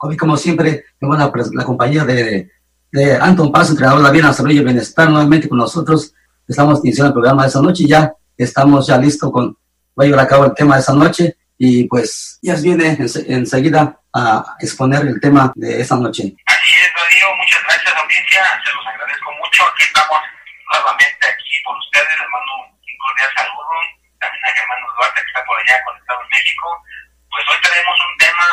Hoy, como siempre, tenemos la, la compañía de, de Anton Paz, entrenador de la Vida, Salud y Bienestar, nuevamente con nosotros. Estamos iniciando el programa de esa noche y ya estamos ya listos con, va a llevar a cabo el tema de esa noche y pues ya viene enseguida a exponer el tema de esa noche. Así es, Rodrigo, muchas gracias audiencia, se los agradezco mucho, aquí estamos nuevamente aquí por ustedes, les mando un cordial saludo, también a Germán Duarte que está por allá conectado en México, pues hoy tenemos un tema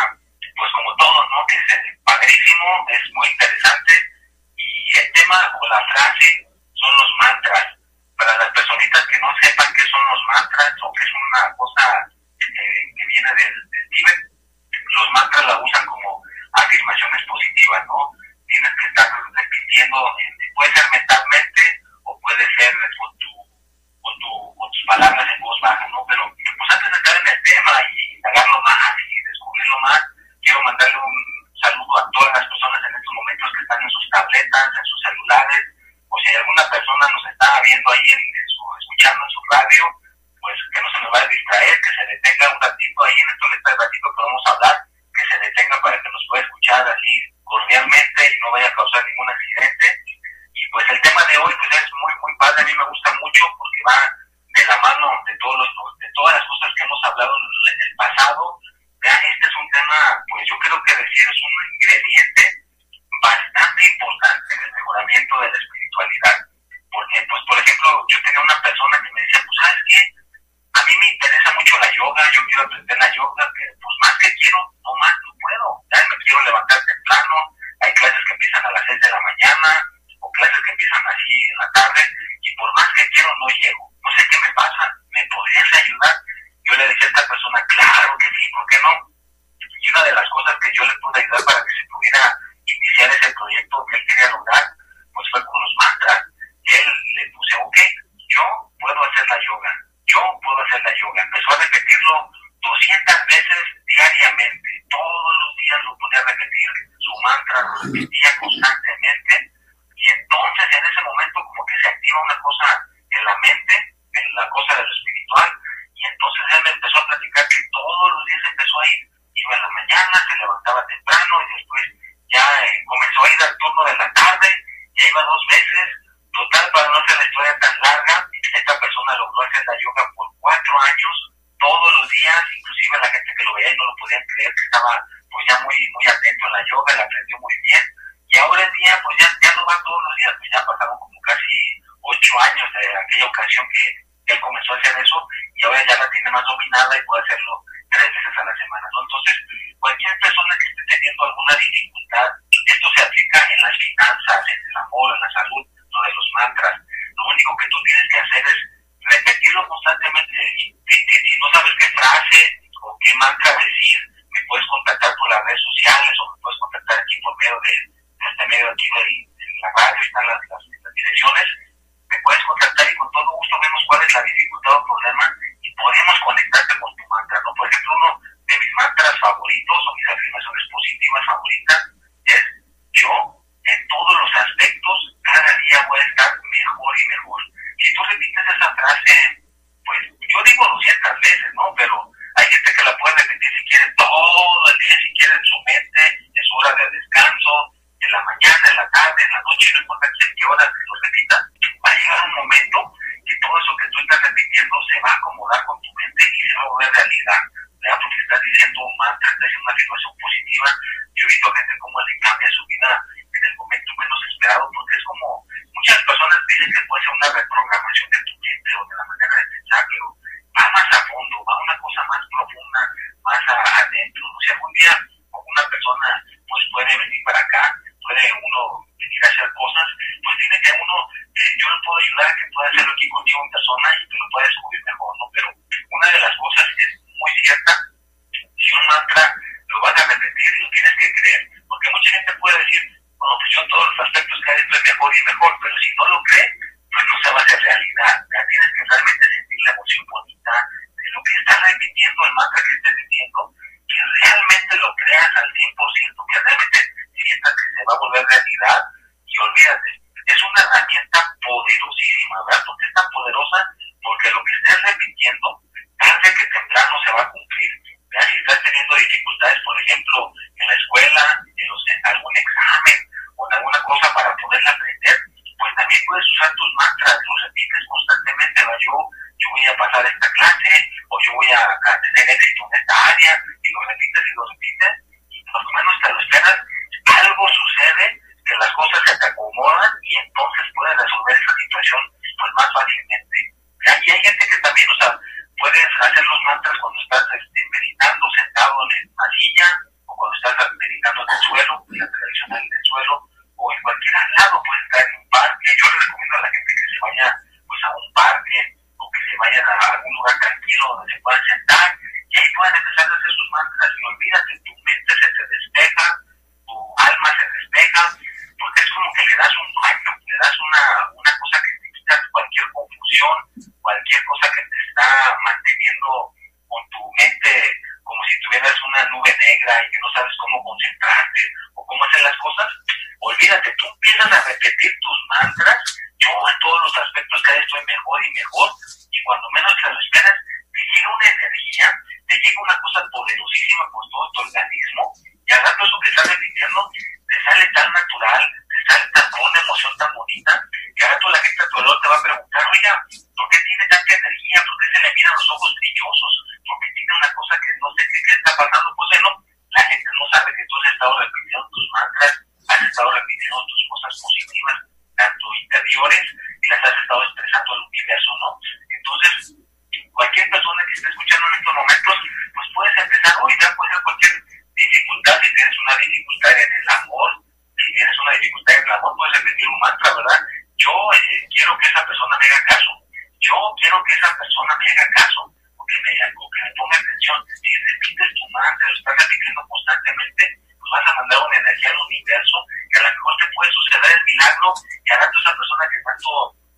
pues como todos, ¿no? Que es padrísimo, es muy interesante. Y el tema o la frase son los mantras. Para las personitas que no sepan qué son los mantras o qué es una cosa eh, que viene del, del Tíbet, los mantras la usan como afirmaciones positivas, ¿no? quiero aprender la yoga, que pues más que quiero, no más no puedo. Ya me quiero levantar temprano, hay clases que empiezan a las 6 de la mañana o clases que empiezan así en la tarde y por más que quiero no llego. No sé qué me pasa. O yo voy a, a tener éxito en esta área, y lo repites y lo repites, y por lo menos te lo esperas, algo sucede que las cosas se te acomodan y entonces puedes resolver esa situación pues más fácilmente. Y hay gente que también, o sea, puedes hacer los mantras cuando estás este, meditando sentado en una silla, o cuando estás meditando en el suelo, en la televisión en el suelo, o en cualquier lado, puedes estar en un parque. Yo le recomiendo a la gente que se vaya pues a un parque, o que vayan a algún lugar tranquilo donde se puedan sentar, y ahí puedan empezar a hacer sus mantras, y olvídate, tu mente se te despeja, tu alma se despeja, porque es como que le das un baño, le das una, una cosa que te quita cualquier confusión, cualquier cosa que te está manteniendo con tu mente como si tuvieras una nube negra y que no sabes cómo concentrarte o cómo hacer las cosas, olvídate, tú empiezas a repetir tus mantras, yo en todos los aspectos cada vez estoy mejor y mejor, y cuando menos te lo esperas, te llega una energía, te llega una cosa poderosísima por todo tu organismo, y al rato eso que estás repitiendo te sale tan natural, te sale tan con una emoción tan bonita, que al rato la gente a tu alrededor te va a preguntar, oiga, ¿por qué tiene tanta energía? ¿Por qué se le miran los ojos brillosos? ¿Por qué tiene una cosa que no sé qué, qué está pasando? Pues bueno, la gente no sabe que tú has estado repitiendo tus mantras, has estado repitiendo tus cosas positivas, tanto interiores, y las has estado expresando al universo, ¿no? Entonces, cualquier persona que esté escuchando en estos momentos, pues puedes empezar hoy, ya puede ser cualquier dificultad, si tienes una dificultad en el amor, si tienes una dificultad en el amor, puedes repetir un mantra, ¿verdad? Yo eh, quiero que esa persona me haga caso, yo quiero que esa persona me haga caso, o que me, o que me ponga atención. Si mantra, lo estás repitiendo constantemente, pues vas a mandar una energía al universo, que a lo mejor te puede suceder el milagro, y a rato esa persona que tanto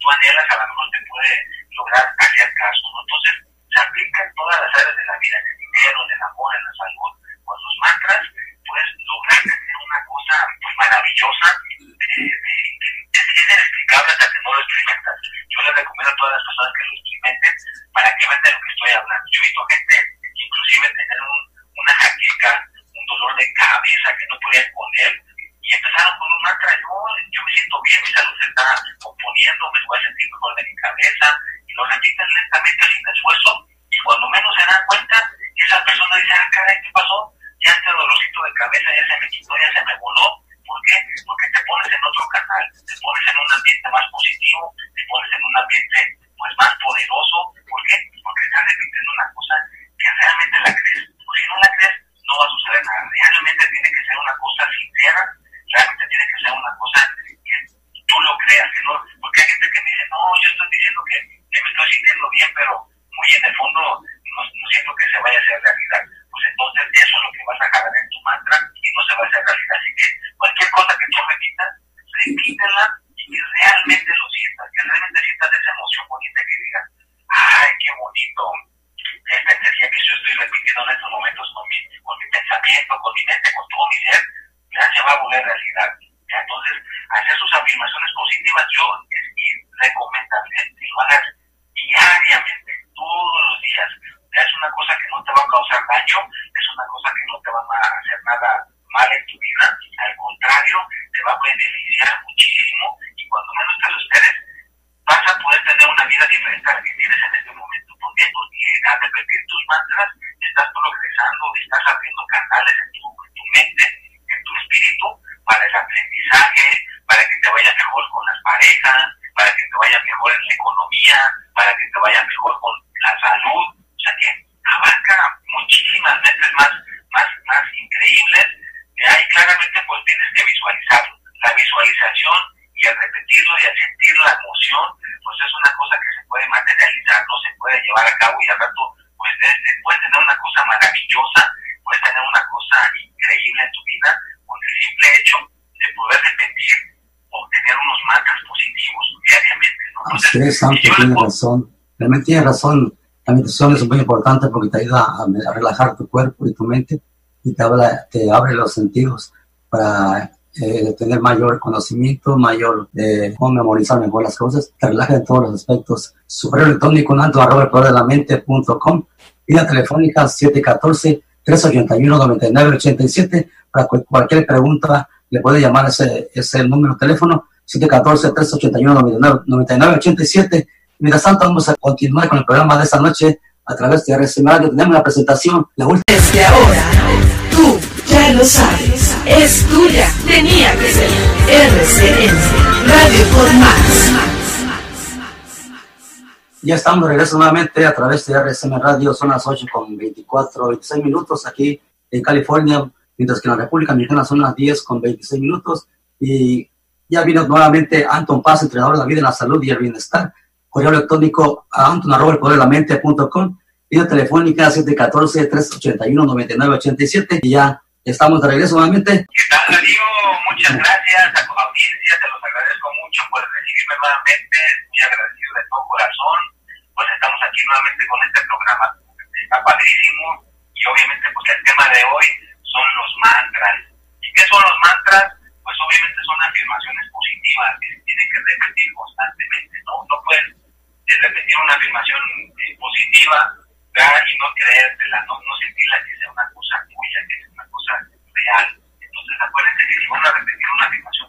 tú anhelas, a lo mejor te puede lograr hacer caso, ¿no? Entonces, se aplica en todas las áreas de la vida, en el dinero, en el amor, en la salud, con los mantras, puedes lograr tener una cosa pues, maravillosa, eh, eh, es, es inexplicable hasta que no lo experimentas. Yo les recomiendo a todas las personas que lo experimenten para que vean de lo que estoy hablando. Yo he visto gente, inclusive, tener un, una jaqueca, un dolor de cabeza que no podían con él, y empezaron con un mantra, yo, yo me siento bien, mi salud se está componiendo, me voy a sentir mejor de mi cabeza, y lo repiten lentamente sin esfuerzo, y cuando menos se dan cuenta, esa persona dice, ah, caray, ¿qué pasó? Ya este dolorcito de cabeza ya se me quitó, ya se me voló. ¿Por qué? Porque te pones te pones en un ambiente más positivo, te pones en un ambiente pues más poderoso. ¿Por qué? Porque estás repitiendo una cosa que realmente la crees. O si no la crees, no va a suceder nada. Realmente tiene que ser una cosa sincera, realmente tiene que ser una cosa que tú lo creas, que no, porque hay gente que me dice, no, yo estoy diciendo que, que me estoy sintiendo bien, pero muy en el fondo no, no siento que se vaya a hacer realidad. Pues entonces eso es lo que vas a jalar en tu mantra y no se va a hacer realidad. Así que cualquier cosa que tú repitas, repítela y que realmente lo sientas, que realmente sientas esa emoción bonita que digas, ay, qué bonito, esta energía que yo estoy repitiendo en estos momentos con mi, con mi pensamiento, con mi mente, con todo mi ser, ya se va a volver realidad. ¿ya? Entonces, hacer sus afirmaciones positivas, yo es mi recomendación que lo hagas diariamente, todos los es una cosa que no te va a causar daño, es una cosa que no te va a hacer nada mal en tu vida, al contrario, te va a beneficiar muchísimo y cuando menos te lo esperes, vas a poder tener una vida diferente a la que tienes en este momento. ¿Por qué? Porque al repetir tus mantras, estás progresando, estás abriendo canales en tu, en tu mente, en tu espíritu, para el aprendizaje, para que te vaya mejor con las parejas, para que te vaya mejor en la economía, para que te vaya mejor con la salud, o sea que abarca muchísimas mentes más, más, más increíbles que hay claramente pues tienes que visualizarlo. La visualización y al repetirlo y al sentir la emoción, pues es una cosa que se puede materializar, no se puede llevar a cabo y al rato pues puedes tener una cosa maravillosa, puedes tener una cosa increíble en tu vida con el simple hecho de poder repetir o tener unos mantras positivos diariamente. ¿no? Entonces, es, Santo, tiene razón. Realmente tiene razón. La meditación es muy importante porque te ayuda a, a, relajar tu cuerpo y tu mente y te, habla, te abre los sentidos para eh, tener mayor conocimiento, mayor, eh, cómo memorizar mejor las cosas, te relaja en todos los aspectos. Superior electrónico, nanto, arroba el poder de la mente.com, vía telefónica 714-381-9987, para cualquier pregunta le puede llamar ese, ese número de teléfono, 714-381-9987. Mientras tanto, vamos a continuar con el programa de esta noche a través de RCM Radio. Tenemos la presentación, la última. Desde ahora, tú ya lo sabes, es tuya, tenía que ser RCM Radio por Más. Ya estamos de regreso nuevamente a través de RCM Radio, son las 8 con 24, 26 minutos aquí en California, mientras que en la República Mexicana son las 10 con 26 minutos. Y ya vino nuevamente Anton Paz, entrenador de la vida, la salud y el bienestar. Correo electrónico a anton.com, línea telefónica 714-381-9987. Y ya estamos de regreso nuevamente. ¿Qué tal, Darío? Muchas gracias a tu audiencia, te los agradezco mucho por recibirme nuevamente, muy agradecido de todo corazón. Pues estamos aquí nuevamente con este programa, está padrísimo y obviamente pues el tema de hoy son los mantras. ¿Y qué son los mantras? Pues obviamente son afirmaciones positivas que se tienen que repetir constantemente, ¿no? No puedes eh, repetir una afirmación eh, positiva y no creértela, no, no sentirla que sea una cosa tuya, que sea una cosa real. Entonces acuérdense que si van a repetir una afirmación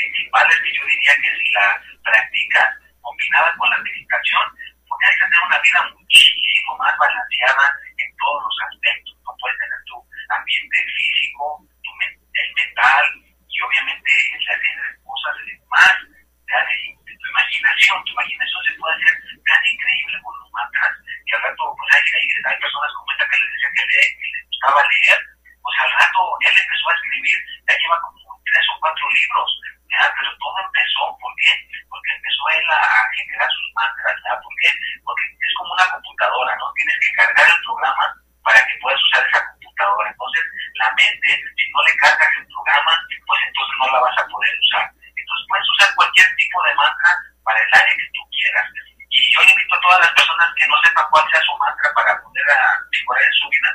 principales que yo diría que si la practicas combinada con la meditación, podrías tener una vida muchísimo más balanceada en todos los aspectos. No puedes tener tu ambiente físico, tu men- el mental y obviamente la hacer cosas más de, de tu imaginación. Tu imaginación se puede hacer tan increíble con los mantras que al rato pues hay, hay, hay personas como esta que les decía que, le, que les gustaba leer, pues al rato él empezó a escribir, ya lleva como tres o cuatro libros, ¿ya? pero todo empezó, ¿por qué? Porque empezó él a, generar sus mantras, ¿ya? ¿por qué? Porque es como una computadora, ¿no? Tienes que cargar el programa para que puedas usar esa computadora. Entonces, la mente, si no le cargas el programa, pues entonces no la vas a poder usar. Entonces, puedes usar cualquier tipo de mantra para el área que tú quieras. Y yo invito a todas las personas que no sepan cuál sea su mantra para poder mejorar en su vida,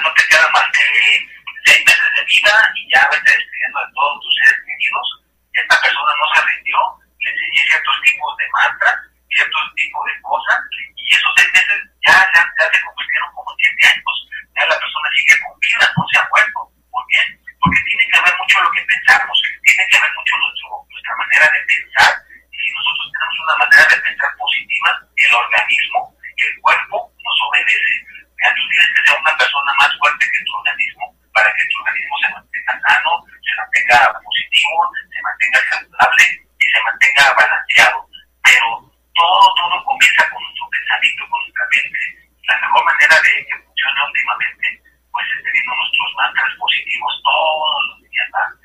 no te queda más que seis meses de vida y ya a veces objetivos todos los días.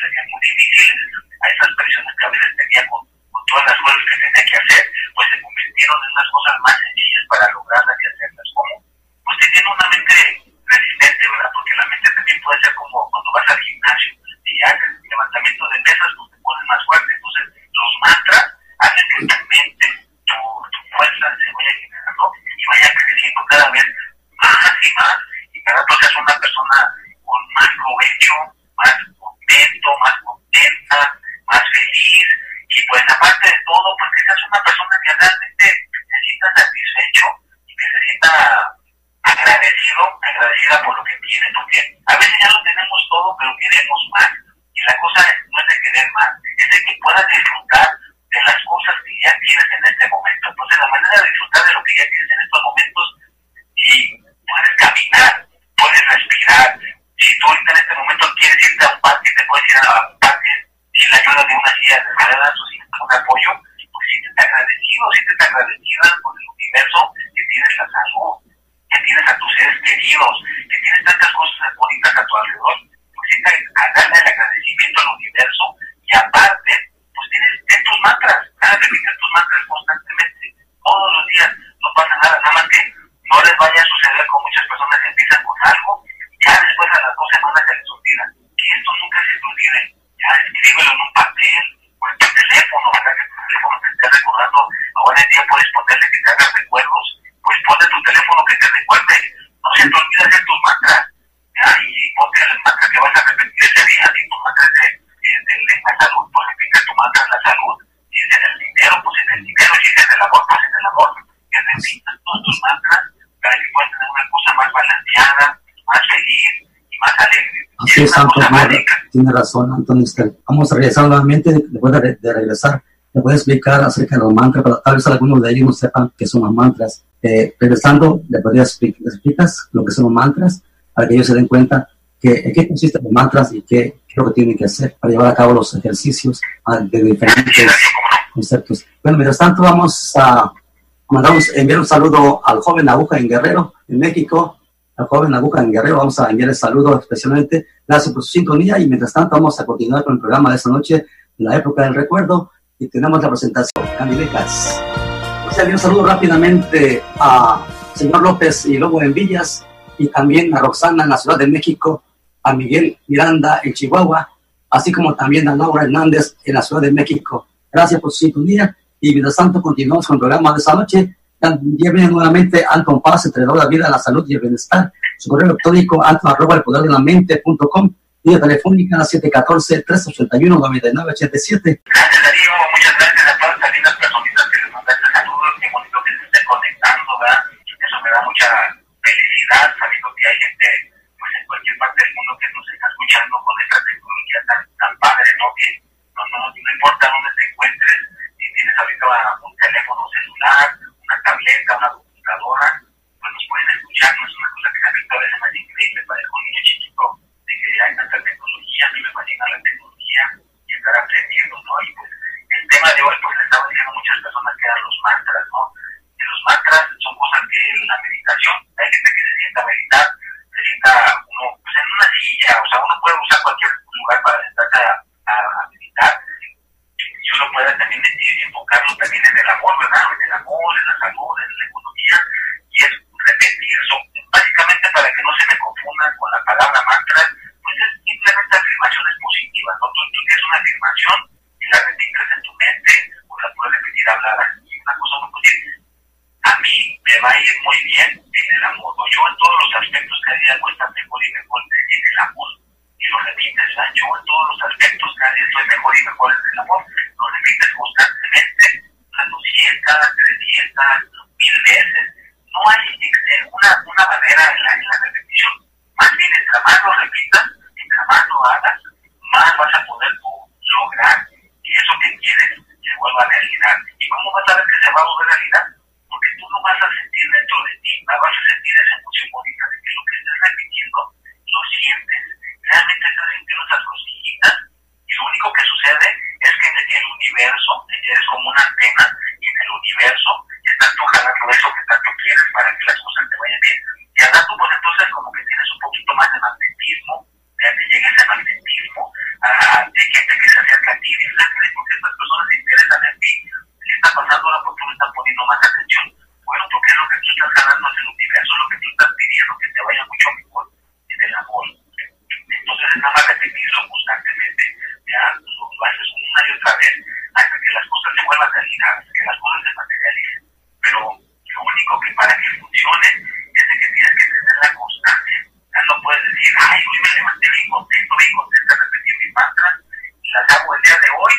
sería que tienes en estos momentos y puedes caminar, puedes respirar. Si tú ahorita en este momento quieres irte a un parque, te puedes ir a la Sí, tiene razón, Antonio. Vamos a regresar nuevamente, después de, de regresar, te voy a explicar acerca de los mantras, pero tal vez algunos de ellos no sepan qué son los mantras. Eh, regresando, les podría explicar, lo que son los mantras, para que ellos se den cuenta que, en qué consisten los mantras y qué, qué, es lo que tienen que hacer para llevar a cabo los ejercicios ah, de diferentes conceptos. Bueno, mientras tanto, vamos a mandamos, enviar un saludo al joven Aguja en Guerrero, en México, al joven Nabucan Guerrero. Vamos a enviarle saludos especialmente. Gracias por su sintonía y mientras tanto vamos a continuar con el programa de esta noche, La época del recuerdo, y tenemos la presentación. Candidecas. O sea, un saludo rápidamente a señor López y Lobo en Villas y también a Roxana en la Ciudad de México, a Miguel Miranda en Chihuahua, así como también a Laura Hernández en la Ciudad de México. Gracias por su sintonía y mientras tanto continuamos con el programa de esta noche Bienvenido nuevamente Anton Paz, entrenador de la vida, la salud y el bienestar. Su correo electrónico anton arroba el poder de la mente.com. Vía telefónica 714-381-9987. Gracias Darío, muchas gracias a todas las lindas personitas que les mandaste saludos, qué bonito que se estén conectando, ¿verdad? Eso me da mucha felicidad sabiendo que hay gente pues en cualquier parte del mundo que nos está escuchando con esta tecnología tan, tan padre, ¿no? Que no importa dónde te encuentres, si tienes ahorita un teléfono celular, una tableta, una computadora, pues nos pueden escuchar, no es una cosa que visto a veces más increíble, parezco un niño chiquito de que hay tanta tecnología, me fascina la tecnología y estar aprendiendo, ¿no? Y pues el tema de hoy, pues le estaba diciendo a muchas personas que eran los mantras, ¿no? Y los mantras son cosas que en la meditación, hay gente que se sienta a meditar, se sienta uno pues en una silla, o sea, uno puede usar cualquier lugar para sentarse a, a, a meditar y uno puede también eh, enfocarlo también en el amor, ¿verdad? En el amor, en la salud, en la economía, y es repetir eso. Básicamente para que no se me confundan con la palabra mantra, pues es simplemente afirmaciones positivas, ¿no? Tú, tú tienes una afirmación y la repites en tu mente, o la puedes repetir hablar y una cosa no puede a mí me va a ir muy bien en el amor, o yo en todos los aspectos cada día voy a estar mejor y mejor en el amor. Y lo repites, ¿verdad? yo en todos los aspectos cada día estoy mejor y mejor en el amor lo repites constantemente, a 200, 300, mil veces. No hay una, una barrera en la, en la repetición. Más bien, entre más lo repitas, entre más lo hagas, más vas a poder lograr que eso que quieres se vuelva realidad. ¿Y cómo vas a ver que se va a volver realidad? Porque tú no vas a sentir dentro de ti, vas a sentir esa emoción bonita de que lo que estás repitiendo lo sientes. Realmente estás sintiendo esas cosquillitas y lo único que sucede es que en el universo eres como una antena y en el universo estás tú jalando eso que tanto quieres para que las cosas te vayan bien. Y al rato, pues entonces como que tienes un poquito más de magnetismo, ya te llega ese magnetismo uh, de gente que se acerca a ti y dice, porque estas personas se interesan en ti, ¿qué está pasando ahora? porque estás poniendo más atención? Bueno, porque es lo que tú estás jalando hacia el universo, es lo que tú estás pidiendo, que te vaya mucho mejor en el amor. Entonces es nada más repetirlo constantemente, ya lo haces una y otra vez hasta que las cosas se vuelvan realidad, que las cosas se materialicen. Pero lo único que para que funcione es de que tienes que tener la constancia. Ya no puedes decir, ay, hoy me levanté bien contento, bien contenta de repetir mis mantras y las hago el día de hoy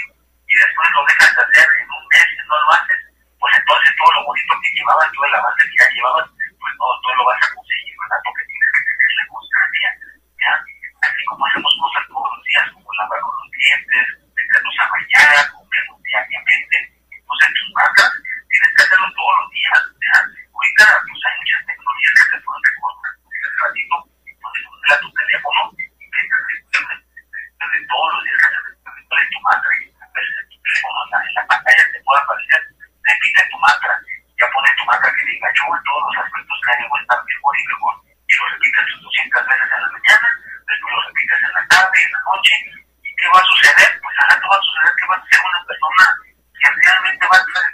y después lo dejas de hacer en un mes y no lo haces, pues entonces todo lo bonito que llevabas, todo el avance que ya llevabas, pues no, no lo vas a conseguir, ¿verdad? Porque tienes que tener la constancia, ¿ya? Así como hacemos cosas todos los días, como lavarnos los dientes, meternos a bañar, comernos diariamente, pues en tus mantras tienes que hacerlo todos los días, ¿ya? Ahorita pues hay muchas tecnologías que te pueden recordar, un ratito, puedes poner a tu teléfono y que te recuerde, de todos los días que te recuerde tu mantra y a veces en tu teléfono, en la, en la pantalla te puede aparecer, repite tu mantra, ya pones tu mantra que yo en todos los aspectos voy a estar mejor y mejor, y lo repites tus 200 veces en la mañana, después lo repites en la tarde, en la noche, ¿y qué va a suceder? Pues ahora te va a suceder que vas a ser una persona que realmente va a estar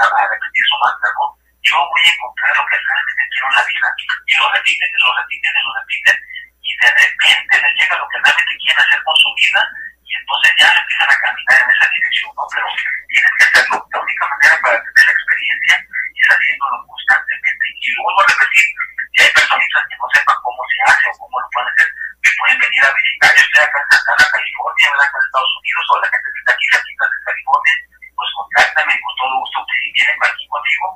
a, repetir su mantra, ¿no? Yo voy a encontrar lo que realmente quiero en la vida, y lo repiten, y lo repiten, y lo repiten, y de repente les llega lo que realmente quieren hacer con su vida, y entonces ya empiezan a caminar en esa dirección, ¿no? Pero tienes que hacerlo. La única manera para tener la experiencia es haciéndolo constantemente. Y lo vuelvo a repetir, si hay personitas que no sepan cómo se hace o cómo lo pueden hacer, me pueden venir a visitar. Yo estoy acá en Santana, California, ¿verdad? Acá en Estados Unidos, o la gente que está aquí cerquita de California, pues contáctame con todo gusto. Que si vienen aquí conmigo,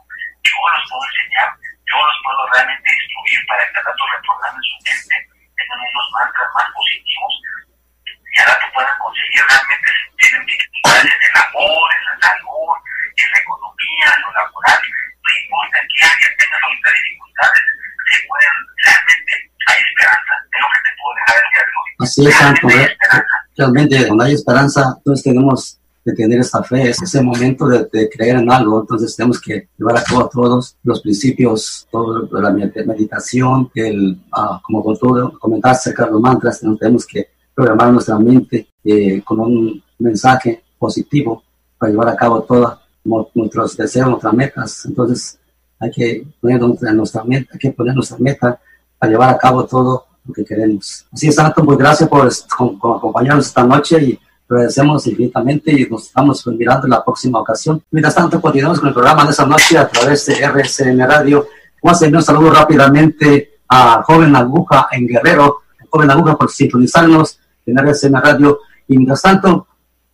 yo los puedo enseñar, yo los puedo realmente instruir para que al rato reprogramen su mente, tengan unos mantras más positivos y ahora te puedan conseguir realmente si tienen dificultades en el amor, en la salud, en la economía, en lo laboral, no importa en qué área tengas ahorita dificultades, se pueden, realmente hay esperanza, es lo que te puedo dejar el día de hoy. Así es, Santo. Esperanza. Realmente, cuando hay esperanza, entonces tenemos que tener esta fe, es ese momento de, creer en algo, entonces tenemos que llevar a cabo todos los principios, todo la med- meditación, el, ah, como con todo, comentar acerca de los mantras, tenemos que programar nuestra mente eh, con un mensaje positivo para llevar a cabo todos nuestros deseos, nuestras metas. Entonces hay que poner nuestra, nuestra meta, hay que poner nuestra meta para llevar a cabo todo lo que queremos. Así es, Santo, pues gracias por, acompañarnos esta noche y agradecemos infinitamente y nos estamos mirando en la próxima ocasión. Mientras tanto, continuamos con el programa de esta noche a través de RCN Radio. Vamos a enviar un saludo rápidamente a Joven Aguja en Guerrero, Joven Aguja por sintonizarnos en RCN Radio. Y mientras tanto,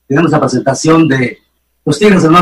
tenemos la presentación de los Tigres del Norte.